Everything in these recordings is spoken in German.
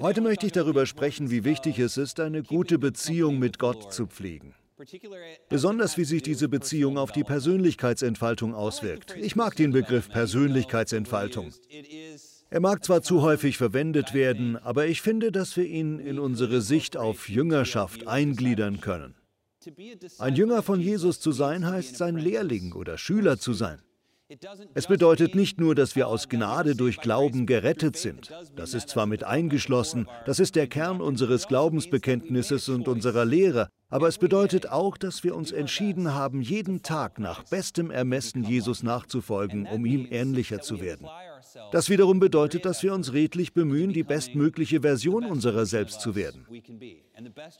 Heute möchte ich darüber sprechen, wie wichtig es ist, eine gute Beziehung mit Gott zu pflegen. Besonders wie sich diese Beziehung auf die Persönlichkeitsentfaltung auswirkt. Ich mag den Begriff Persönlichkeitsentfaltung. Er mag zwar zu häufig verwendet werden, aber ich finde, dass wir ihn in unsere Sicht auf Jüngerschaft eingliedern können. Ein Jünger von Jesus zu sein heißt, sein Lehrling oder Schüler zu sein. Es bedeutet nicht nur, dass wir aus Gnade durch Glauben gerettet sind. Das ist zwar mit eingeschlossen, das ist der Kern unseres Glaubensbekenntnisses und unserer Lehre, aber es bedeutet auch, dass wir uns entschieden haben, jeden Tag nach bestem Ermessen Jesus nachzufolgen, um ihm ähnlicher zu werden. Das wiederum bedeutet, dass wir uns redlich bemühen, die bestmögliche Version unserer selbst zu werden.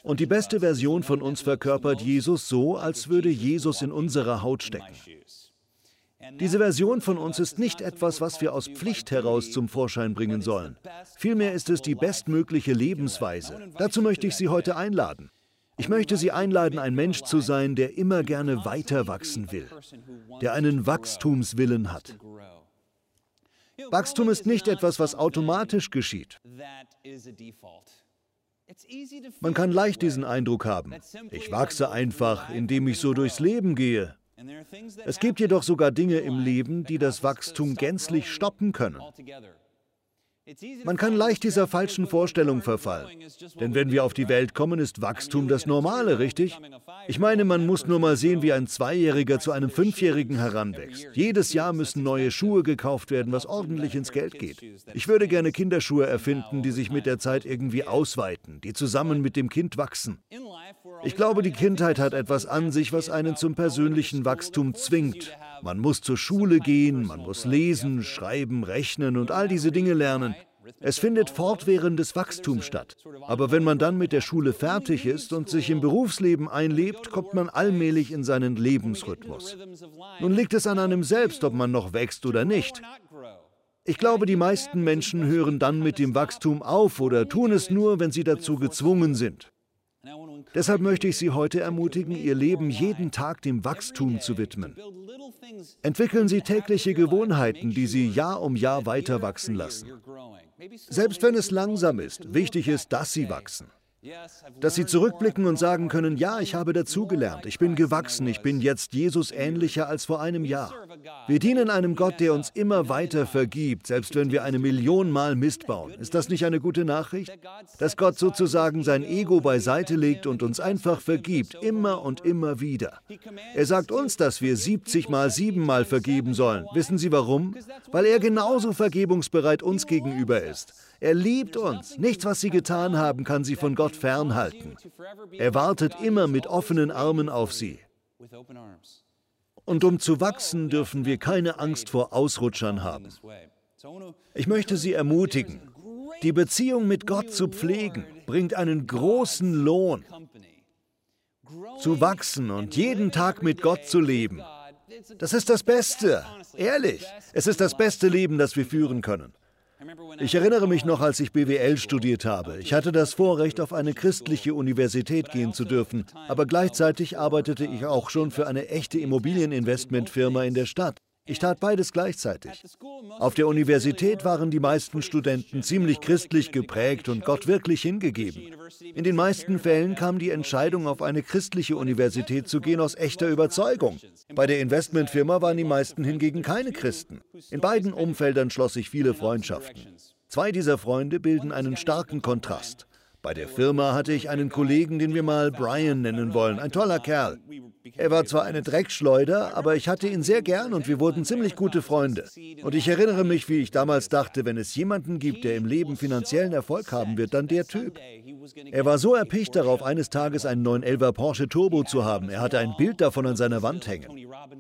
Und die beste Version von uns verkörpert Jesus so, als würde Jesus in unserer Haut stecken. Diese Version von uns ist nicht etwas, was wir aus Pflicht heraus zum Vorschein bringen sollen. Vielmehr ist es die bestmögliche Lebensweise. Dazu möchte ich Sie heute einladen. Ich möchte Sie einladen, ein Mensch zu sein, der immer gerne weiter wachsen will, der einen Wachstumswillen hat. Wachstum ist nicht etwas, was automatisch geschieht. Man kann leicht diesen Eindruck haben, ich wachse einfach, indem ich so durchs Leben gehe, es gibt jedoch sogar Dinge im Leben, die das Wachstum gänzlich stoppen können. Man kann leicht dieser falschen Vorstellung verfallen. Denn wenn wir auf die Welt kommen, ist Wachstum das Normale, richtig? Ich meine, man muss nur mal sehen, wie ein Zweijähriger zu einem Fünfjährigen heranwächst. Jedes Jahr müssen neue Schuhe gekauft werden, was ordentlich ins Geld geht. Ich würde gerne Kinderschuhe erfinden, die sich mit der Zeit irgendwie ausweiten, die zusammen mit dem Kind wachsen. Ich glaube, die Kindheit hat etwas an sich, was einen zum persönlichen Wachstum zwingt. Man muss zur Schule gehen, man muss lesen, schreiben, rechnen und all diese Dinge lernen. Es findet fortwährendes Wachstum statt. Aber wenn man dann mit der Schule fertig ist und sich im Berufsleben einlebt, kommt man allmählich in seinen Lebensrhythmus. Nun liegt es an einem selbst, ob man noch wächst oder nicht. Ich glaube, die meisten Menschen hören dann mit dem Wachstum auf oder tun es nur, wenn sie dazu gezwungen sind. Deshalb möchte ich Sie heute ermutigen, Ihr Leben jeden Tag dem Wachstum zu widmen. Entwickeln Sie tägliche Gewohnheiten, die Sie Jahr um Jahr weiter wachsen lassen. Selbst wenn es langsam ist, wichtig ist, dass Sie wachsen. Dass sie zurückblicken und sagen können, ja, ich habe dazugelernt, ich bin gewachsen, ich bin jetzt Jesus ähnlicher als vor einem Jahr. Wir dienen einem Gott, der uns immer weiter vergibt, selbst wenn wir eine Million Mal Mist bauen. Ist das nicht eine gute Nachricht? Dass Gott sozusagen sein Ego beiseite legt und uns einfach vergibt, immer und immer wieder. Er sagt uns, dass wir 70 mal 7 mal vergeben sollen. Wissen Sie warum? Weil er genauso vergebungsbereit uns gegenüber ist. Er liebt uns. Nichts, was sie getan haben, kann sie von Gott fernhalten. Er wartet immer mit offenen Armen auf sie. Und um zu wachsen, dürfen wir keine Angst vor Ausrutschern haben. Ich möchte Sie ermutigen, die Beziehung mit Gott zu pflegen, bringt einen großen Lohn. Zu wachsen und jeden Tag mit Gott zu leben, das ist das Beste. Ehrlich, es ist das beste Leben, das wir führen können. Ich erinnere mich noch, als ich BWL studiert habe. Ich hatte das Vorrecht, auf eine christliche Universität gehen zu dürfen, aber gleichzeitig arbeitete ich auch schon für eine echte Immobilieninvestmentfirma in der Stadt. Ich tat beides gleichzeitig. Auf der Universität waren die meisten Studenten ziemlich christlich geprägt und Gott wirklich hingegeben. In den meisten Fällen kam die Entscheidung, auf eine christliche Universität zu gehen, aus echter Überzeugung. Bei der Investmentfirma waren die meisten hingegen keine Christen. In beiden Umfeldern schloss ich viele Freundschaften. Zwei dieser Freunde bilden einen starken Kontrast. Bei der Firma hatte ich einen Kollegen, den wir mal Brian nennen wollen, ein toller Kerl. Er war zwar eine Dreckschleuder, aber ich hatte ihn sehr gern und wir wurden ziemlich gute Freunde. Und ich erinnere mich, wie ich damals dachte, wenn es jemanden gibt, der im Leben finanziellen Erfolg haben wird, dann der Typ. Er war so erpicht darauf, eines Tages einen 911er Porsche Turbo zu haben. Er hatte ein Bild davon an seiner Wand hängen.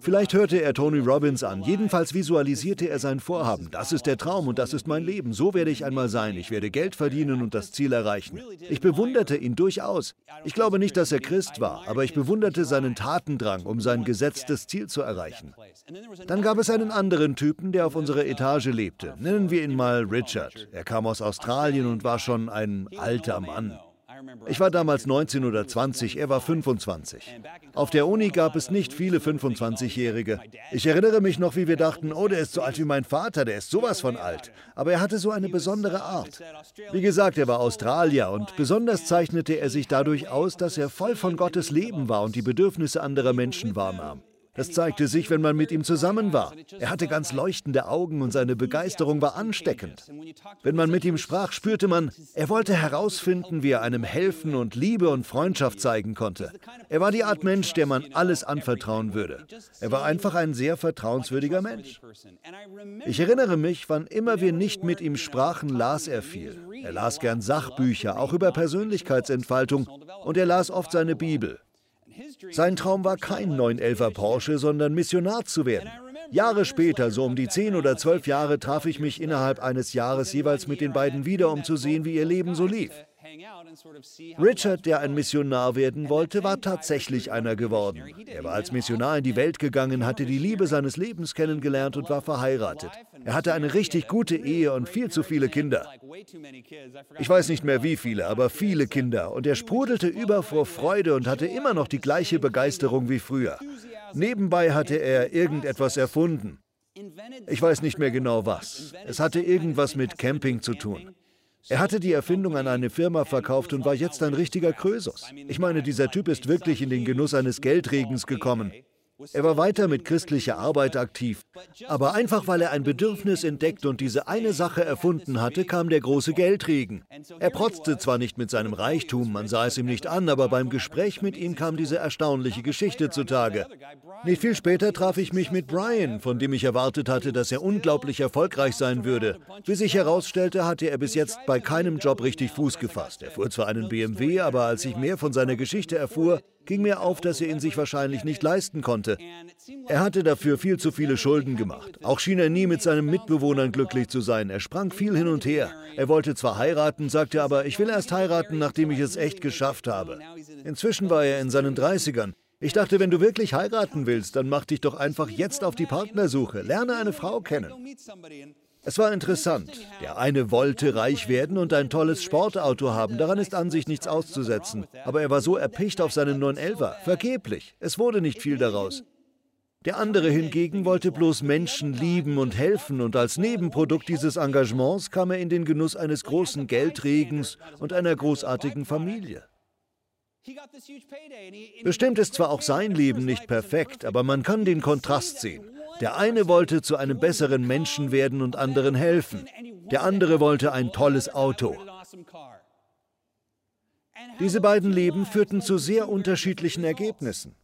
Vielleicht hörte er Tony Robbins an. Jedenfalls visualisierte er sein Vorhaben. Das ist der Traum und das ist mein Leben. So werde ich einmal sein. Ich werde Geld verdienen und das Ziel erreichen. Ich bewunderte ihn durchaus. Ich glaube nicht, dass er Christ war, aber ich bewunderte seinen Tatendrang, um sein gesetztes Ziel zu erreichen. Dann gab es einen anderen Typen, der auf unserer Etage lebte. Nennen wir ihn mal Richard. Er kam aus Australien und war schon ein alter Mann. Ich war damals 19 oder 20, er war 25. Auf der Uni gab es nicht viele 25-Jährige. Ich erinnere mich noch, wie wir dachten, oh, der ist so alt wie mein Vater, der ist sowas von alt. Aber er hatte so eine besondere Art. Wie gesagt, er war Australier und besonders zeichnete er sich dadurch aus, dass er voll von Gottes Leben war und die Bedürfnisse anderer Menschen wahrnahm. Das zeigte sich, wenn man mit ihm zusammen war. Er hatte ganz leuchtende Augen und seine Begeisterung war ansteckend. Wenn man mit ihm sprach, spürte man, er wollte herausfinden, wie er einem helfen und Liebe und Freundschaft zeigen konnte. Er war die Art Mensch, der man alles anvertrauen würde. Er war einfach ein sehr vertrauenswürdiger Mensch. Ich erinnere mich, wann immer wir nicht mit ihm sprachen, las er viel. Er las gern Sachbücher, auch über Persönlichkeitsentfaltung, und er las oft seine Bibel. Sein Traum war kein 911er Porsche, sondern Missionar zu werden. Jahre später, so um die 10 oder 12 Jahre, traf ich mich innerhalb eines Jahres jeweils mit den beiden wieder, um zu sehen, wie ihr Leben so lief. Richard, der ein Missionar werden wollte, war tatsächlich einer geworden. Er war als Missionar in die Welt gegangen, hatte die Liebe seines Lebens kennengelernt und war verheiratet. Er hatte eine richtig gute Ehe und viel zu viele Kinder. Ich weiß nicht mehr wie viele, aber viele Kinder. Und er sprudelte über vor Freude und hatte immer noch die gleiche Begeisterung wie früher. Nebenbei hatte er irgendetwas erfunden. Ich weiß nicht mehr genau was. Es hatte irgendwas mit Camping zu tun. Er hatte die Erfindung an eine Firma verkauft und war jetzt ein richtiger Krösus. Ich meine, dieser Typ ist wirklich in den Genuss eines Geldregens gekommen. Er war weiter mit christlicher Arbeit aktiv. Aber einfach weil er ein Bedürfnis entdeckt und diese eine Sache erfunden hatte, kam der große Geldregen. Er protzte zwar nicht mit seinem Reichtum, man sah es ihm nicht an, aber beim Gespräch mit ihm kam diese erstaunliche Geschichte zutage. Nicht viel später traf ich mich mit Brian, von dem ich erwartet hatte, dass er unglaublich erfolgreich sein würde. Wie sich herausstellte, hatte er bis jetzt bei keinem Job richtig Fuß gefasst. Er fuhr zwar einen BMW, aber als ich mehr von seiner Geschichte erfuhr, ging mir auf, dass er ihn sich wahrscheinlich nicht leisten konnte. Er hatte dafür viel zu viele Schulden gemacht. Auch schien er nie mit seinen Mitbewohnern glücklich zu sein. Er sprang viel hin und her. Er wollte zwar heiraten, sagte aber, ich will erst heiraten, nachdem ich es echt geschafft habe. Inzwischen war er in seinen 30ern. Ich dachte, wenn du wirklich heiraten willst, dann mach dich doch einfach jetzt auf die Partnersuche. Lerne eine Frau kennen. Es war interessant. Der eine wollte reich werden und ein tolles Sportauto haben. Daran ist an sich nichts auszusetzen. Aber er war so erpicht auf seinen 911er. Vergeblich. Es wurde nicht viel daraus. Der andere hingegen wollte bloß Menschen lieben und helfen und als Nebenprodukt dieses Engagements kam er in den Genuss eines großen Geldregens und einer großartigen Familie. Bestimmt ist zwar auch sein Leben nicht perfekt, aber man kann den Kontrast sehen. Der eine wollte zu einem besseren Menschen werden und anderen helfen. Der andere wollte ein tolles Auto. Diese beiden Leben führten zu sehr unterschiedlichen Ergebnissen.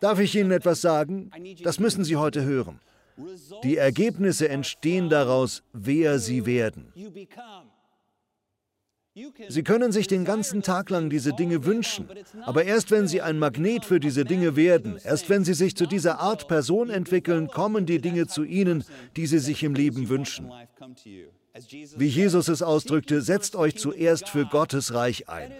Darf ich Ihnen etwas sagen? Das müssen Sie heute hören. Die Ergebnisse entstehen daraus, wer Sie werden. Sie können sich den ganzen Tag lang diese Dinge wünschen, aber erst wenn Sie ein Magnet für diese Dinge werden, erst wenn Sie sich zu dieser Art Person entwickeln, kommen die Dinge zu Ihnen, die Sie sich im Leben wünschen. Wie Jesus es ausdrückte, setzt euch zuerst für Gottes Reich ein.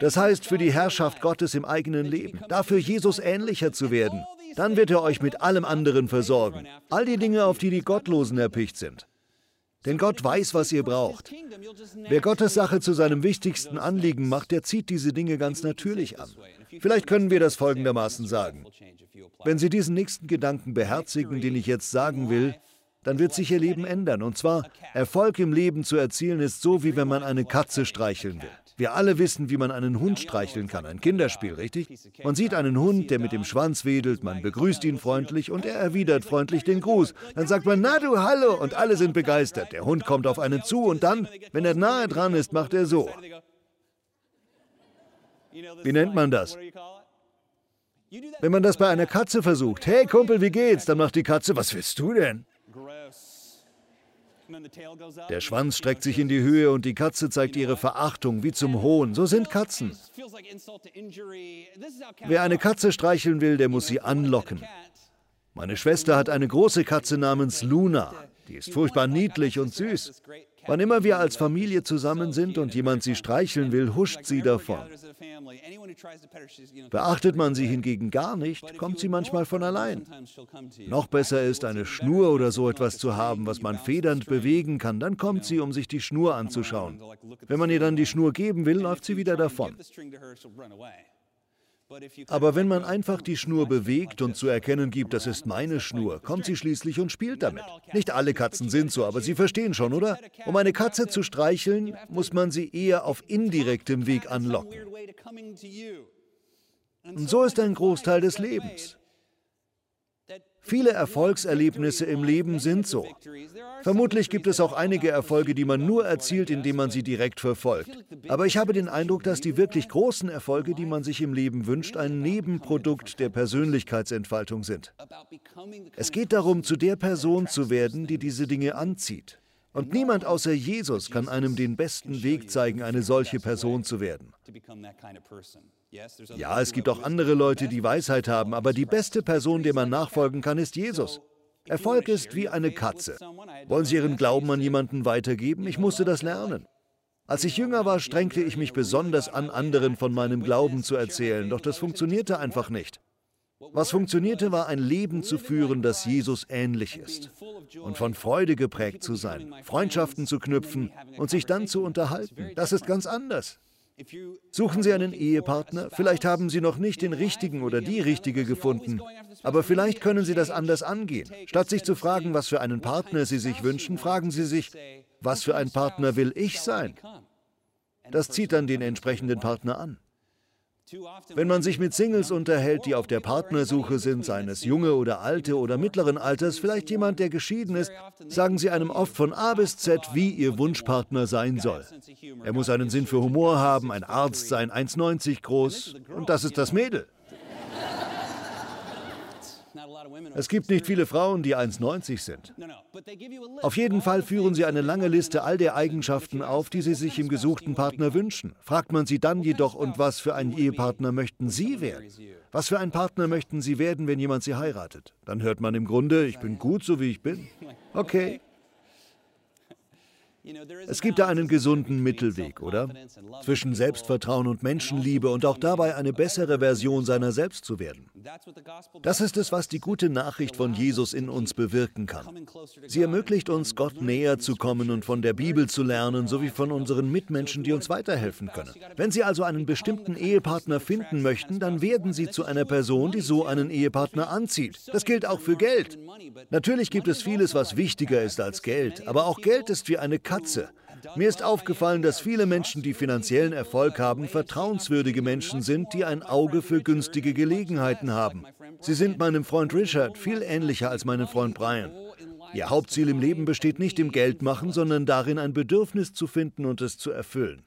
Das heißt, für die Herrschaft Gottes im eigenen Leben, dafür Jesus ähnlicher zu werden. Dann wird er euch mit allem anderen versorgen. All die Dinge, auf die die Gottlosen erpicht sind. Denn Gott weiß, was ihr braucht. Wer Gottes Sache zu seinem wichtigsten Anliegen macht, der zieht diese Dinge ganz natürlich an. Vielleicht können wir das folgendermaßen sagen. Wenn Sie diesen nächsten Gedanken beherzigen, den ich jetzt sagen will, dann wird sich Ihr Leben ändern. Und zwar, Erfolg im Leben zu erzielen ist so, wie wenn man eine Katze streicheln will. Wir alle wissen, wie man einen Hund streicheln kann. Ein Kinderspiel, richtig? Man sieht einen Hund, der mit dem Schwanz wedelt, man begrüßt ihn freundlich und er erwidert freundlich den Gruß. Dann sagt man, na du, hallo, und alle sind begeistert. Der Hund kommt auf einen zu und dann, wenn er nahe dran ist, macht er so. Wie nennt man das? Wenn man das bei einer Katze versucht, hey Kumpel, wie geht's? Dann macht die Katze, was willst du denn? Der Schwanz streckt sich in die Höhe und die Katze zeigt ihre Verachtung wie zum Hohn. So sind Katzen. Wer eine Katze streicheln will, der muss sie anlocken. Meine Schwester hat eine große Katze namens Luna. Die ist furchtbar niedlich und süß. Wann immer wir als Familie zusammen sind und jemand sie streicheln will, huscht sie davon. Beachtet man sie hingegen gar nicht, kommt sie manchmal von allein. Noch besser ist, eine Schnur oder so etwas zu haben, was man federnd bewegen kann, dann kommt sie, um sich die Schnur anzuschauen. Wenn man ihr dann die Schnur geben will, läuft sie wieder davon. Aber wenn man einfach die Schnur bewegt und zu erkennen gibt, das ist meine Schnur, kommt sie schließlich und spielt damit. Nicht alle Katzen sind so, aber Sie verstehen schon, oder? Um eine Katze zu streicheln, muss man sie eher auf indirektem Weg anlocken. Und so ist ein Großteil des Lebens. Viele Erfolgserlebnisse im Leben sind so. Vermutlich gibt es auch einige Erfolge, die man nur erzielt, indem man sie direkt verfolgt. Aber ich habe den Eindruck, dass die wirklich großen Erfolge, die man sich im Leben wünscht, ein Nebenprodukt der Persönlichkeitsentfaltung sind. Es geht darum, zu der Person zu werden, die diese Dinge anzieht. Und niemand außer Jesus kann einem den besten Weg zeigen, eine solche Person zu werden. Ja, es gibt auch andere Leute, die Weisheit haben, aber die beste Person, der man nachfolgen kann, ist Jesus. Erfolg ist wie eine Katze. Wollen Sie Ihren Glauben an jemanden weitergeben? Ich musste das lernen. Als ich jünger war, strengte ich mich besonders an, anderen von meinem Glauben zu erzählen, doch das funktionierte einfach nicht. Was funktionierte, war ein Leben zu führen, das Jesus ähnlich ist. Und von Freude geprägt zu sein, Freundschaften zu knüpfen und sich dann zu unterhalten. Das ist ganz anders. Suchen Sie einen Ehepartner? Vielleicht haben Sie noch nicht den richtigen oder die richtige gefunden. Aber vielleicht können Sie das anders angehen. Statt sich zu fragen, was für einen Partner Sie sich wünschen, fragen Sie sich, was für ein Partner will ich sein? Das zieht dann den entsprechenden Partner an. Wenn man sich mit Singles unterhält, die auf der Partnersuche sind, seien es junge oder alte oder mittleren Alters, vielleicht jemand, der geschieden ist, sagen sie einem oft von A bis Z, wie ihr Wunschpartner sein soll. Er muss einen Sinn für Humor haben, ein Arzt sein, 1,90 groß und das ist das Mädel. Es gibt nicht viele Frauen, die 1,90 sind. Auf jeden Fall führen sie eine lange Liste all der Eigenschaften auf, die sie sich im gesuchten Partner wünschen. Fragt man sie dann jedoch, und was für einen Ehepartner möchten sie werden? Was für ein Partner möchten sie werden, wenn jemand sie heiratet? Dann hört man im Grunde, ich bin gut, so wie ich bin. Okay, es gibt da einen gesunden Mittelweg, oder? Zwischen Selbstvertrauen und Menschenliebe und auch dabei eine bessere Version seiner selbst zu werden. Das ist es, was die gute Nachricht von Jesus in uns bewirken kann. Sie ermöglicht uns, Gott näher zu kommen und von der Bibel zu lernen, sowie von unseren Mitmenschen, die uns weiterhelfen können. Wenn Sie also einen bestimmten Ehepartner finden möchten, dann werden Sie zu einer Person, die so einen Ehepartner anzieht. Das gilt auch für Geld. Natürlich gibt es vieles, was wichtiger ist als Geld, aber auch Geld ist wie eine Karte Katze. Mir ist aufgefallen, dass viele Menschen, die finanziellen Erfolg haben, vertrauenswürdige Menschen sind, die ein Auge für günstige Gelegenheiten haben. Sie sind meinem Freund Richard viel ähnlicher als meinem Freund Brian. Ihr Hauptziel im Leben besteht nicht im Geldmachen, sondern darin, ein Bedürfnis zu finden und es zu erfüllen.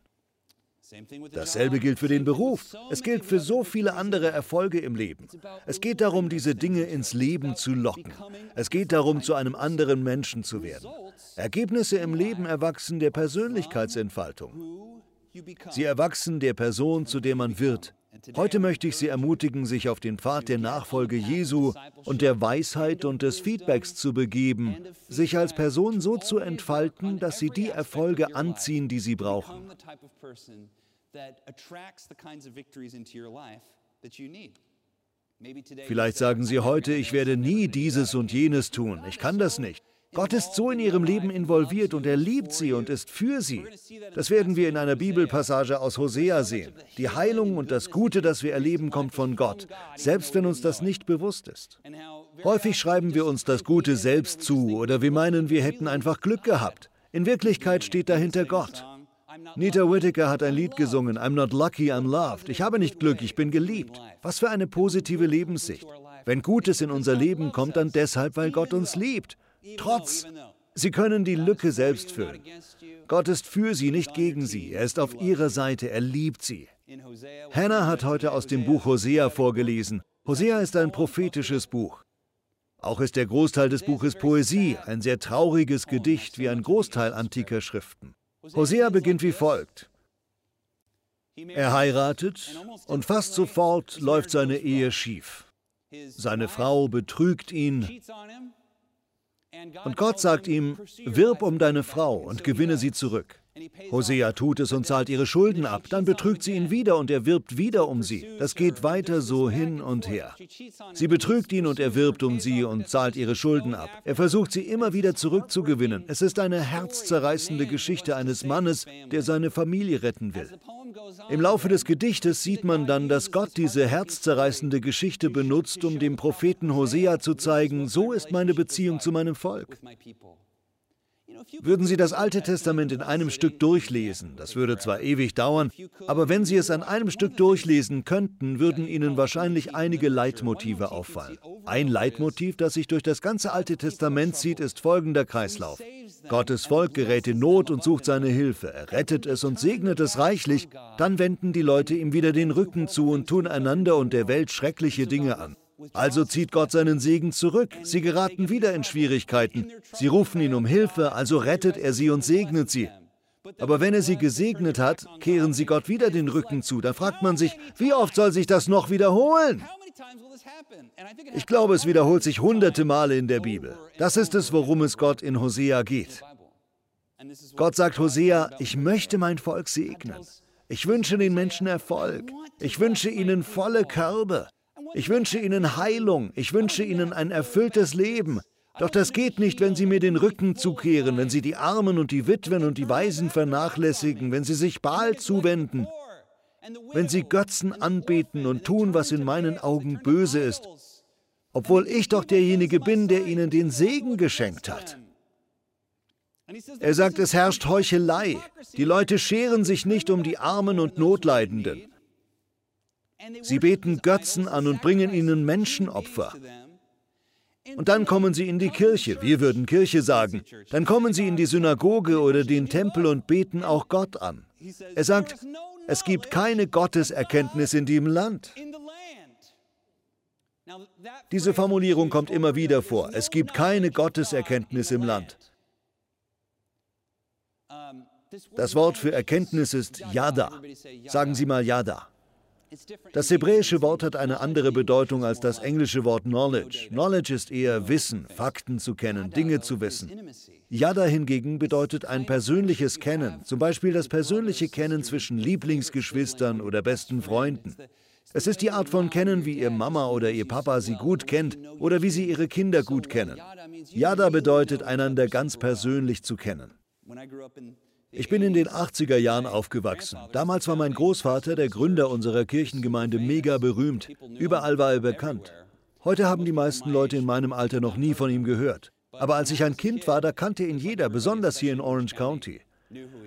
Dasselbe gilt für den Beruf. Es gilt für so viele andere Erfolge im Leben. Es geht darum, diese Dinge ins Leben zu locken. Es geht darum, zu einem anderen Menschen zu werden. Ergebnisse im Leben erwachsen der Persönlichkeitsentfaltung. Sie erwachsen der Person, zu der man wird. Heute möchte ich Sie ermutigen, sich auf den Pfad der Nachfolge Jesu und der Weisheit und des Feedbacks zu begeben, sich als Person so zu entfalten, dass Sie die Erfolge anziehen, die Sie brauchen. Vielleicht sagen Sie heute, ich werde nie dieses und jenes tun. Ich kann das nicht. Gott ist so in Ihrem Leben involviert und er liebt Sie und ist für Sie. Das werden wir in einer Bibelpassage aus Hosea sehen. Die Heilung und das Gute, das wir erleben, kommt von Gott, selbst wenn uns das nicht bewusst ist. Häufig schreiben wir uns das Gute selbst zu oder wir meinen, wir hätten einfach Glück gehabt. In Wirklichkeit steht dahinter Gott. Nita Whittaker hat ein Lied gesungen, I'm not lucky, I'm loved. Ich habe nicht Glück, ich bin geliebt. Was für eine positive Lebenssicht. Wenn Gutes in unser Leben kommt, dann deshalb, weil Gott uns liebt. Trotz, Sie können die Lücke selbst füllen. Gott ist für Sie, nicht gegen Sie. Er ist auf Ihrer Seite, er liebt Sie. Hannah hat heute aus dem Buch Hosea vorgelesen. Hosea ist ein prophetisches Buch. Auch ist der Großteil des Buches Poesie, ein sehr trauriges Gedicht wie ein Großteil antiker Schriften. Hosea beginnt wie folgt. Er heiratet und fast sofort läuft seine Ehe schief. Seine Frau betrügt ihn Und Gott sagt ihm, wirb um deine Frau und gewinne sie zurück. Hosea tut es und zahlt ihre Schulden ab, dann betrügt sie ihn wieder und er wirbt wieder um sie. Das geht weiter so hin und her. Sie betrügt ihn und er wirbt um sie und zahlt ihre Schulden ab. Er versucht sie immer wieder zurückzugewinnen. Es ist eine herzzerreißende Geschichte eines Mannes, der seine Familie retten will. Im Laufe des Gedichtes sieht man dann, dass Gott diese herzzerreißende Geschichte benutzt, um dem Propheten Hosea zu zeigen, so ist meine Beziehung zu meinem Volk. Würden Sie das Alte Testament in einem Stück durchlesen, das würde zwar ewig dauern, aber wenn Sie es an einem Stück durchlesen könnten, würden Ihnen wahrscheinlich einige Leitmotive auffallen. Ein Leitmotiv, das sich durch das ganze Alte Testament zieht, ist folgender Kreislauf. Gottes Volk gerät in Not und sucht seine Hilfe. Er rettet es und segnet es reichlich. Dann wenden die Leute ihm wieder den Rücken zu und tun einander und der Welt schreckliche Dinge an. Also zieht Gott seinen Segen zurück. Sie geraten wieder in Schwierigkeiten. Sie rufen ihn um Hilfe, also rettet er sie und segnet sie. Aber wenn er sie gesegnet hat, kehren sie Gott wieder den Rücken zu. Da fragt man sich, wie oft soll sich das noch wiederholen? Ich glaube, es wiederholt sich hunderte Male in der Bibel. Das ist es, worum es Gott in Hosea geht. Gott sagt Hosea, ich möchte mein Volk segnen. Ich wünsche den Menschen Erfolg. Ich wünsche ihnen volle Körbe. Ich wünsche ihnen Heilung. Ich wünsche ihnen ein erfülltes Leben. Doch das geht nicht, wenn sie mir den Rücken zukehren, wenn sie die Armen und die Witwen und die Waisen vernachlässigen, wenn sie sich Baal zuwenden, wenn sie Götzen anbeten und tun, was in meinen Augen böse ist, obwohl ich doch derjenige bin, der ihnen den Segen geschenkt hat. Er sagt, es herrscht Heuchelei. Die Leute scheren sich nicht um die Armen und Notleidenden. Sie beten Götzen an und bringen ihnen Menschenopfer. Und dann kommen sie in die Kirche, wir würden Kirche sagen. Dann kommen sie in die Synagoge oder den Tempel und beten auch Gott an. Er sagt, es gibt keine Gotteserkenntnis in diesem Land. Diese Formulierung kommt immer wieder vor. Es gibt keine Gotteserkenntnis im Land. Das Wort für Erkenntnis ist Yada. Sagen Sie mal Yada. Das hebräische Wort hat eine andere Bedeutung als das englische Wort Knowledge. Knowledge ist eher Wissen, Fakten zu kennen, Dinge zu wissen. Yada hingegen bedeutet ein persönliches Kennen, zum Beispiel das persönliche Kennen zwischen Lieblingsgeschwistern oder besten Freunden. Es ist die Art von Kennen, wie Ihr Mama oder Ihr Papa Sie gut kennt oder wie Sie Ihre Kinder gut kennen. Yada bedeutet, einander ganz persönlich zu kennen. Ich bin in den 80er Jahren aufgewachsen. Damals war mein Großvater, der Gründer unserer Kirchengemeinde, mega berühmt. Überall war er bekannt. Heute haben die meisten Leute in meinem Alter noch nie von ihm gehört. Aber als ich ein Kind war, da kannte ihn jeder, besonders hier in Orange County.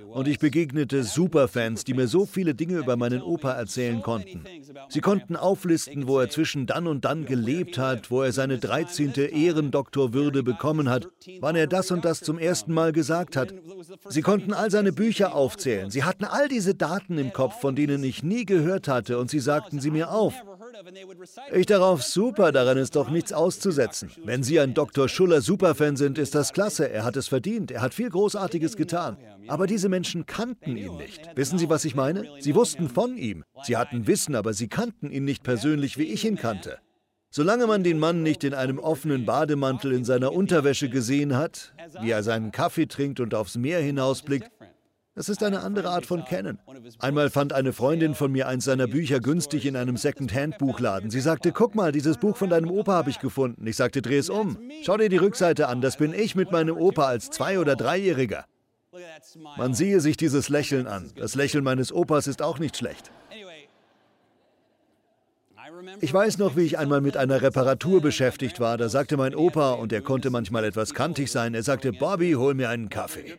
Und ich begegnete Superfans, die mir so viele Dinge über meinen Opa erzählen konnten. Sie konnten auflisten, wo er zwischen dann und dann gelebt hat, wo er seine 13. Ehrendoktorwürde bekommen hat, wann er das und das zum ersten Mal gesagt hat. Sie konnten all seine Bücher aufzählen. Sie hatten all diese Daten im Kopf, von denen ich nie gehört hatte, und sie sagten sie mir auf. Ich darauf, super, daran ist doch nichts auszusetzen. Wenn Sie ein Dr. Schuller Superfan sind, ist das klasse. Er hat es verdient. Er hat viel Großartiges getan. Aber diese Menschen kannten ihn nicht. Wissen Sie, was ich meine? Sie wussten von ihm. Sie hatten Wissen, aber sie kannten ihn nicht persönlich, wie ich ihn kannte. Solange man den Mann nicht in einem offenen Bademantel in seiner Unterwäsche gesehen hat, wie er seinen Kaffee trinkt und aufs Meer hinausblickt, das ist eine andere Art von Kennen. Einmal fand eine Freundin von mir eins seiner Bücher günstig in einem Second-Hand-Buchladen. Sie sagte, guck mal, dieses Buch von deinem Opa habe ich gefunden. Ich sagte, dreh es um. Schau dir die Rückseite an, das bin ich mit meinem Opa als Zwei- oder Dreijähriger. Man siehe sich dieses Lächeln an. Das Lächeln meines Opas ist auch nicht schlecht. Ich weiß noch, wie ich einmal mit einer Reparatur beschäftigt war. Da sagte mein Opa, und er konnte manchmal etwas kantig sein, er sagte, Bobby, hol mir einen Kaffee.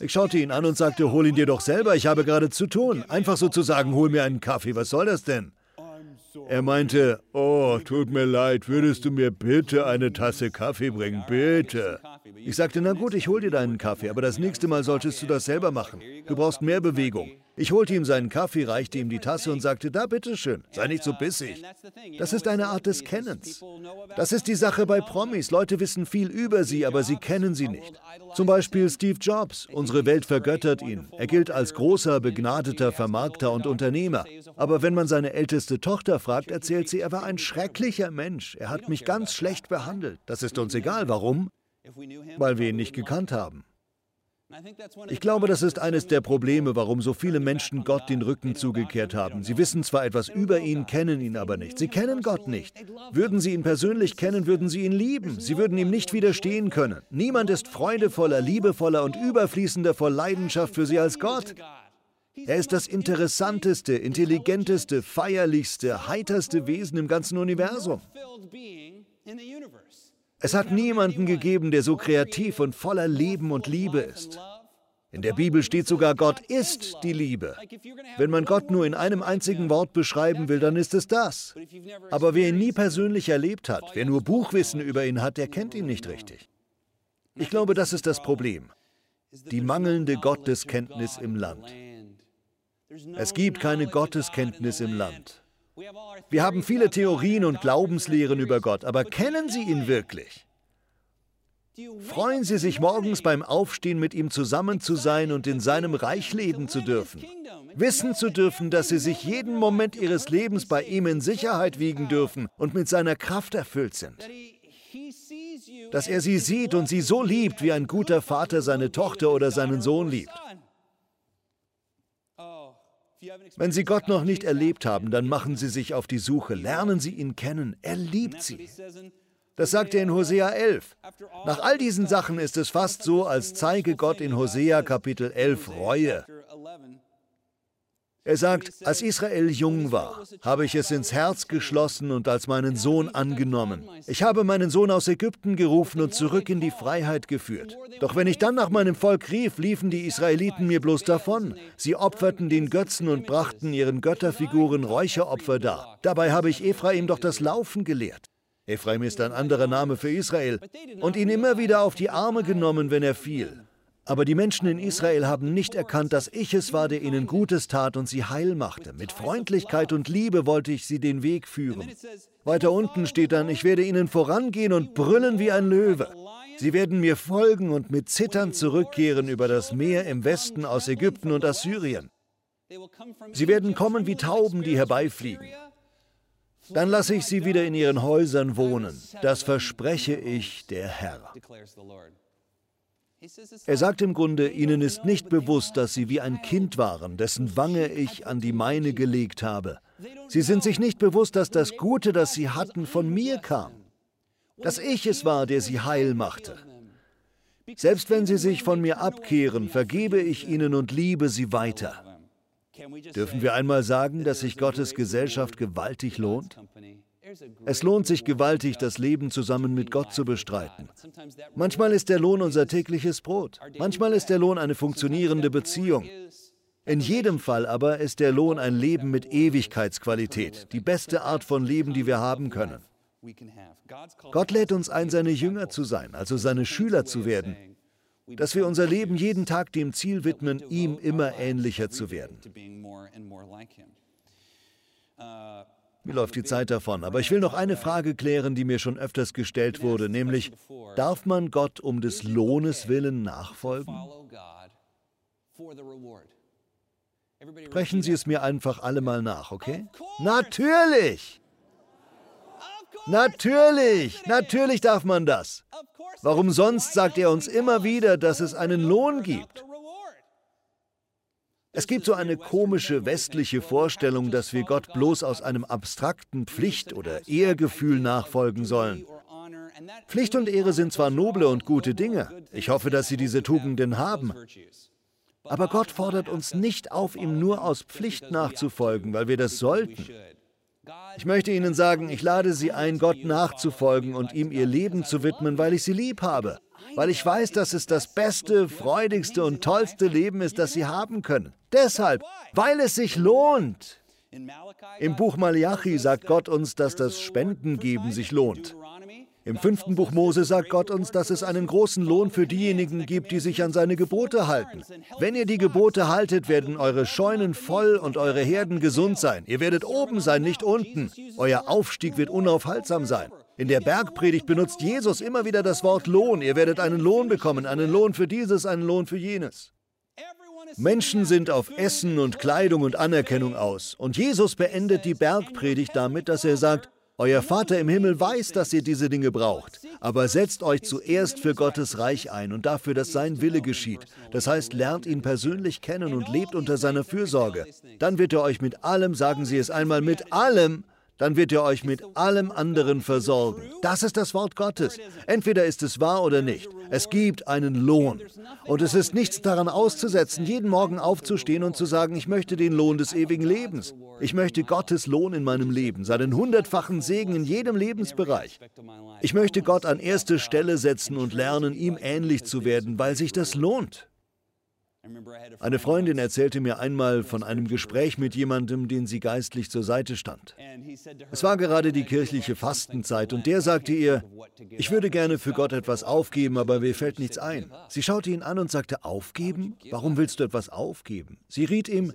Ich schaute ihn an und sagte, hol ihn dir doch selber, ich habe gerade zu tun. Einfach so zu sagen, hol mir einen Kaffee, was soll das denn? Er meinte, oh, tut mir leid, würdest du mir bitte eine Tasse Kaffee bringen, bitte? Ich sagte, na gut, ich hol dir deinen Kaffee, aber das nächste Mal solltest du das selber machen. Du brauchst mehr Bewegung. Ich holte ihm seinen Kaffee, reichte ihm die Tasse und sagte, da bitteschön, sei nicht so bissig. Das ist eine Art des Kennens. Das ist die Sache bei Promis. Leute wissen viel über sie, aber sie kennen sie nicht. Zum Beispiel Steve Jobs. Unsere Welt vergöttert ihn. Er gilt als großer, begnadeter Vermarkter und Unternehmer. Aber wenn man seine älteste Tochter fragt, erzählt sie, er war ein schrecklicher Mensch. Er hat mich ganz schlecht behandelt. Das ist uns egal. Warum? Weil wir ihn nicht gekannt haben. Ich glaube, das ist eines der Probleme, warum so viele Menschen Gott den Rücken zugekehrt haben. Sie wissen zwar etwas über ihn, kennen ihn aber nicht. Sie kennen Gott nicht. Würden sie ihn persönlich kennen, würden sie ihn lieben. Sie würden ihm nicht widerstehen können. Niemand ist freudevoller, liebevoller und überfließender vor Leidenschaft für sie als Gott. Er ist das interessanteste, intelligenteste, feierlichste, heiterste Wesen im ganzen Universum. Es hat niemanden gegeben, der so kreativ und voller Leben und Liebe ist. In der Bibel steht sogar, Gott ist die Liebe. Wenn man Gott nur in einem einzigen Wort beschreiben will, dann ist es das. Aber wer ihn nie persönlich erlebt hat, wer nur Buchwissen über ihn hat, der kennt ihn nicht richtig. Ich glaube, das ist das Problem. Die mangelnde Gotteskenntnis im Land. Es gibt keine Gotteskenntnis im Land. Wir haben viele Theorien und Glaubenslehren über Gott, aber kennen Sie ihn wirklich? Freuen Sie sich morgens beim Aufstehen mit ihm zusammen zu sein und in seinem Reich leben zu dürfen. Wissen zu dürfen, dass Sie sich jeden Moment Ihres Lebens bei ihm in Sicherheit wiegen dürfen und mit seiner Kraft erfüllt sind. Dass er Sie sieht und Sie so liebt, wie ein guter Vater seine Tochter oder seinen Sohn liebt. Wenn Sie Gott noch nicht erlebt haben, dann machen Sie sich auf die Suche, lernen Sie ihn kennen. Er liebt Sie. Das sagt er in Hosea 11. Nach all diesen Sachen ist es fast so, als zeige Gott in Hosea Kapitel 11 Reue. Er sagt, als Israel jung war, habe ich es ins Herz geschlossen und als meinen Sohn angenommen. Ich habe meinen Sohn aus Ägypten gerufen und zurück in die Freiheit geführt. Doch wenn ich dann nach meinem Volk rief, liefen die Israeliten mir bloß davon. Sie opferten den Götzen und brachten ihren Götterfiguren Räucheropfer dar. Dabei habe ich Ephraim doch das Laufen gelehrt. Ephraim ist ein anderer Name für Israel und ihn immer wieder auf die Arme genommen, wenn er fiel. Aber die Menschen in Israel haben nicht erkannt, dass ich es war, der ihnen Gutes tat und sie heil machte. Mit Freundlichkeit und Liebe wollte ich sie den Weg führen. Weiter unten steht dann, ich werde ihnen vorangehen und brüllen wie ein Löwe. Sie werden mir folgen und mit Zittern zurückkehren über das Meer im Westen aus Ägypten und Assyrien. Sie werden kommen wie Tauben, die herbeifliegen. Dann lasse ich sie wieder in ihren Häusern wohnen. Das verspreche ich, der Herr. Er sagt im Grunde, ihnen ist nicht bewusst, dass sie wie ein Kind waren, dessen Wange ich an die meine gelegt habe. Sie sind sich nicht bewusst, dass das Gute, das sie hatten, von mir kam. Dass ich es war, der sie heil machte. Selbst wenn sie sich von mir abkehren, vergebe ich ihnen und liebe sie weiter. Dürfen wir einmal sagen, dass sich Gottes Gesellschaft gewaltig lohnt? Es lohnt sich gewaltig, das Leben zusammen mit Gott zu bestreiten. Manchmal ist der Lohn unser tägliches Brot. Manchmal ist der Lohn eine funktionierende Beziehung. In jedem Fall aber ist der Lohn ein Leben mit Ewigkeitsqualität, die beste Art von Leben, die wir haben können. Gott lädt uns ein, seine Jünger zu sein, also seine Schüler zu werden, dass wir unser Leben jeden Tag dem Ziel widmen, ihm immer ähnlicher zu werden. Mir läuft die Zeit davon, aber ich will noch eine Frage klären, die mir schon öfters gestellt wurde, nämlich, darf man Gott um des Lohnes willen nachfolgen? Sprechen Sie es mir einfach alle mal nach, okay? Natürlich! Natürlich, natürlich darf man das. Warum sonst sagt er uns immer wieder, dass es einen Lohn gibt? Es gibt so eine komische westliche Vorstellung, dass wir Gott bloß aus einem abstrakten Pflicht- oder Ehrgefühl nachfolgen sollen. Pflicht und Ehre sind zwar noble und gute Dinge, ich hoffe, dass Sie diese Tugenden haben, aber Gott fordert uns nicht auf, ihm nur aus Pflicht nachzufolgen, weil wir das sollten. Ich möchte Ihnen sagen, ich lade Sie ein, Gott nachzufolgen und ihm Ihr Leben zu widmen, weil ich Sie lieb habe weil ich weiß, dass es das beste, freudigste und tollste Leben ist, das sie haben können. Deshalb, weil es sich lohnt. Im Buch Malachi sagt Gott uns, dass das Spendengeben sich lohnt. Im fünften Buch Mose sagt Gott uns, dass es einen großen Lohn für diejenigen gibt, die sich an seine Gebote halten. Wenn ihr die Gebote haltet, werden eure Scheunen voll und eure Herden gesund sein. Ihr werdet oben sein, nicht unten. Euer Aufstieg wird unaufhaltsam sein. In der Bergpredigt benutzt Jesus immer wieder das Wort Lohn. Ihr werdet einen Lohn bekommen, einen Lohn für dieses, einen Lohn für jenes. Menschen sind auf Essen und Kleidung und Anerkennung aus. Und Jesus beendet die Bergpredigt damit, dass er sagt, euer Vater im Himmel weiß, dass ihr diese Dinge braucht, aber setzt euch zuerst für Gottes Reich ein und dafür, dass sein Wille geschieht. Das heißt, lernt ihn persönlich kennen und lebt unter seiner Fürsorge. Dann wird er euch mit allem, sagen Sie es einmal, mit allem dann wird er euch mit allem anderen versorgen. Das ist das Wort Gottes. Entweder ist es wahr oder nicht. Es gibt einen Lohn. Und es ist nichts daran auszusetzen, jeden Morgen aufzustehen und zu sagen, ich möchte den Lohn des ewigen Lebens. Ich möchte Gottes Lohn in meinem Leben, seinen hundertfachen Segen in jedem Lebensbereich. Ich möchte Gott an erste Stelle setzen und lernen, ihm ähnlich zu werden, weil sich das lohnt. Eine Freundin erzählte mir einmal von einem Gespräch mit jemandem, den sie geistlich zur Seite stand. Es war gerade die kirchliche Fastenzeit und der sagte ihr, ich würde gerne für Gott etwas aufgeben, aber mir fällt nichts ein. Sie schaute ihn an und sagte, aufgeben? Warum willst du etwas aufgeben? Sie riet ihm,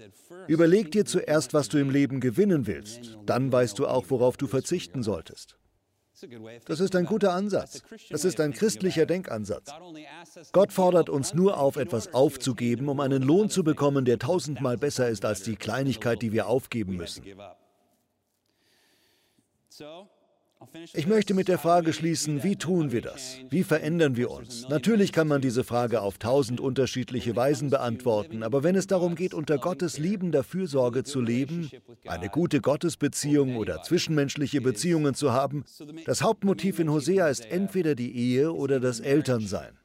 überleg dir zuerst, was du im Leben gewinnen willst. Dann weißt du auch, worauf du verzichten solltest. Das ist ein guter Ansatz. Das ist ein christlicher Denkansatz. Gott fordert uns nur auf, etwas aufzugeben, um einen Lohn zu bekommen, der tausendmal besser ist als die Kleinigkeit, die wir aufgeben müssen. Ich möchte mit der Frage schließen, wie tun wir das? Wie verändern wir uns? Natürlich kann man diese Frage auf tausend unterschiedliche Weisen beantworten, aber wenn es darum geht, unter Gottes liebender Fürsorge zu leben, eine gute Gottesbeziehung oder zwischenmenschliche Beziehungen zu haben, das Hauptmotiv in Hosea ist entweder die Ehe oder das Elternsein.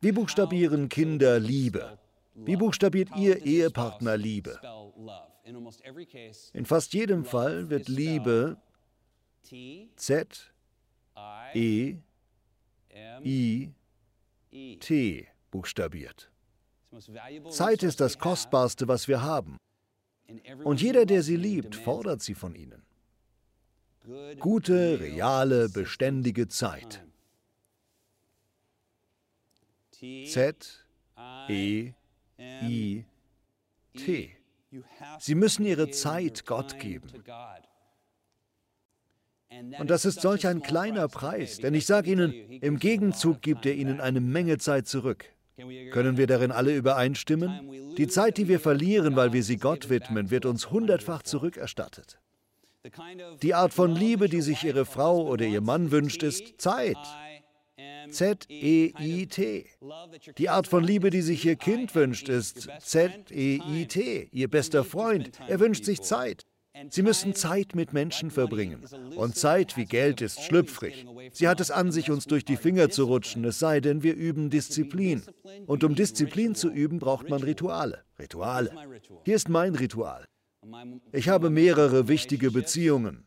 Wie buchstabieren Kinder Liebe? Wie buchstabiert Ihr Ehepartner Liebe? In fast jedem Fall wird Liebe Z, E, I, T buchstabiert. Zeit ist das Kostbarste, was wir haben. Und jeder, der sie liebt, fordert sie von ihnen. Gute, reale, beständige Zeit. Z, E, I, T. Sie müssen ihre Zeit Gott geben. Und das ist solch ein kleiner Preis, denn ich sage Ihnen, im Gegenzug gibt er Ihnen eine Menge Zeit zurück. Können wir darin alle übereinstimmen? Die Zeit, die wir verlieren, weil wir sie Gott widmen, wird uns hundertfach zurückerstattet. Die Art von Liebe, die sich Ihre Frau oder Ihr Mann wünscht, ist Zeit. Z-E-I-T. Die Art von Liebe, die sich Ihr Kind wünscht, ist Z-E-I-T. Ihr bester Freund. Er wünscht sich Zeit. Sie müssen Zeit mit Menschen verbringen. Und Zeit wie Geld ist schlüpfrig. Sie hat es an sich, uns durch die Finger zu rutschen, es sei denn, wir üben Disziplin. Und um Disziplin zu üben, braucht man Rituale. Rituale. Hier ist mein Ritual. Ich habe mehrere wichtige Beziehungen.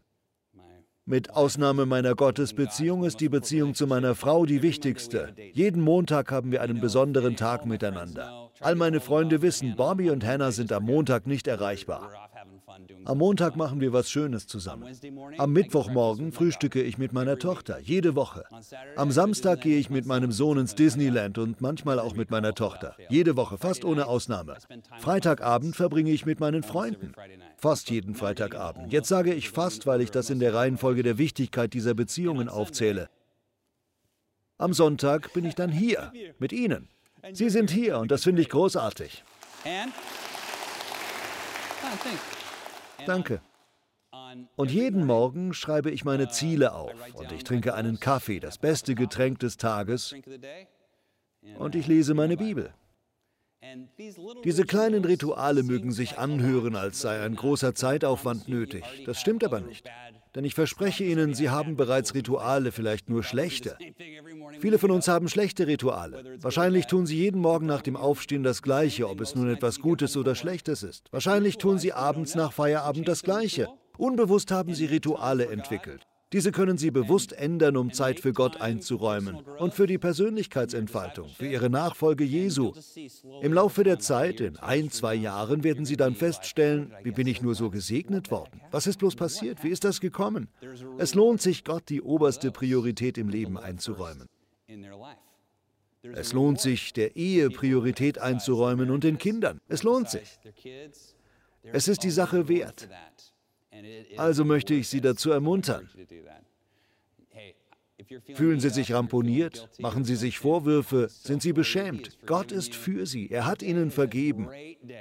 Mit Ausnahme meiner Gottesbeziehung ist die Beziehung zu meiner Frau die wichtigste. Jeden Montag haben wir einen besonderen Tag miteinander. All meine Freunde wissen, Bobby und Hannah sind am Montag nicht erreichbar. Am Montag machen wir was Schönes zusammen. Am Mittwochmorgen frühstücke ich mit meiner Tochter, jede Woche. Am Samstag gehe ich mit meinem Sohn ins Disneyland und manchmal auch mit meiner Tochter. Jede Woche, fast ohne Ausnahme. Freitagabend verbringe ich mit meinen Freunden. Fast jeden Freitagabend. Jetzt sage ich fast, weil ich das in der Reihenfolge der Wichtigkeit dieser Beziehungen aufzähle. Am Sonntag bin ich dann hier, mit Ihnen. Sie sind hier und das finde ich großartig. Danke. Und jeden Morgen schreibe ich meine Ziele auf und ich trinke einen Kaffee, das beste Getränk des Tages, und ich lese meine Bibel. Diese kleinen Rituale mögen sich anhören, als sei ein großer Zeitaufwand nötig. Das stimmt aber nicht. Denn ich verspreche Ihnen, Sie haben bereits Rituale, vielleicht nur schlechte. Viele von uns haben schlechte Rituale. Wahrscheinlich tun Sie jeden Morgen nach dem Aufstehen das Gleiche, ob es nun etwas Gutes oder Schlechtes ist. Wahrscheinlich tun Sie abends nach Feierabend das Gleiche. Unbewusst haben Sie Rituale entwickelt. Diese können Sie bewusst ändern, um Zeit für Gott einzuräumen und für die Persönlichkeitsentfaltung, für Ihre Nachfolge Jesu. Im Laufe der Zeit, in ein, zwei Jahren, werden Sie dann feststellen, wie bin ich nur so gesegnet worden? Was ist bloß passiert? Wie ist das gekommen? Es lohnt sich, Gott die oberste Priorität im Leben einzuräumen. Es lohnt sich, der Ehe Priorität einzuräumen und den Kindern. Es lohnt sich. Es ist die Sache wert. Also möchte ich Sie dazu ermuntern. Fühlen Sie sich ramponiert? Machen Sie sich Vorwürfe? Sind Sie beschämt? Gott ist für Sie. Er hat Ihnen vergeben.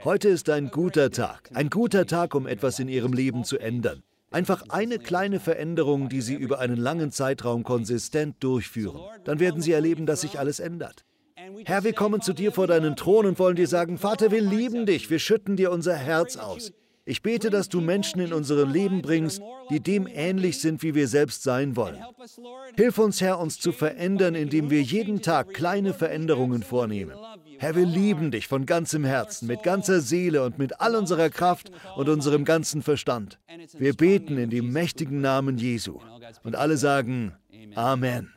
Heute ist ein guter Tag. Ein guter Tag, um etwas in Ihrem Leben zu ändern. Einfach eine kleine Veränderung, die Sie über einen langen Zeitraum konsistent durchführen. Dann werden Sie erleben, dass sich alles ändert. Herr, wir kommen zu dir vor deinen Thron und wollen dir sagen, Vater, wir lieben dich, wir schütten dir unser Herz aus. Ich bete, dass du Menschen in unser Leben bringst, die dem ähnlich sind, wie wir selbst sein wollen. Hilf uns, Herr, uns zu verändern, indem wir jeden Tag kleine Veränderungen vornehmen. Herr, wir lieben dich von ganzem Herzen, mit ganzer Seele und mit all unserer Kraft und unserem ganzen Verstand. Wir beten in dem mächtigen Namen Jesu. Und alle sagen Amen.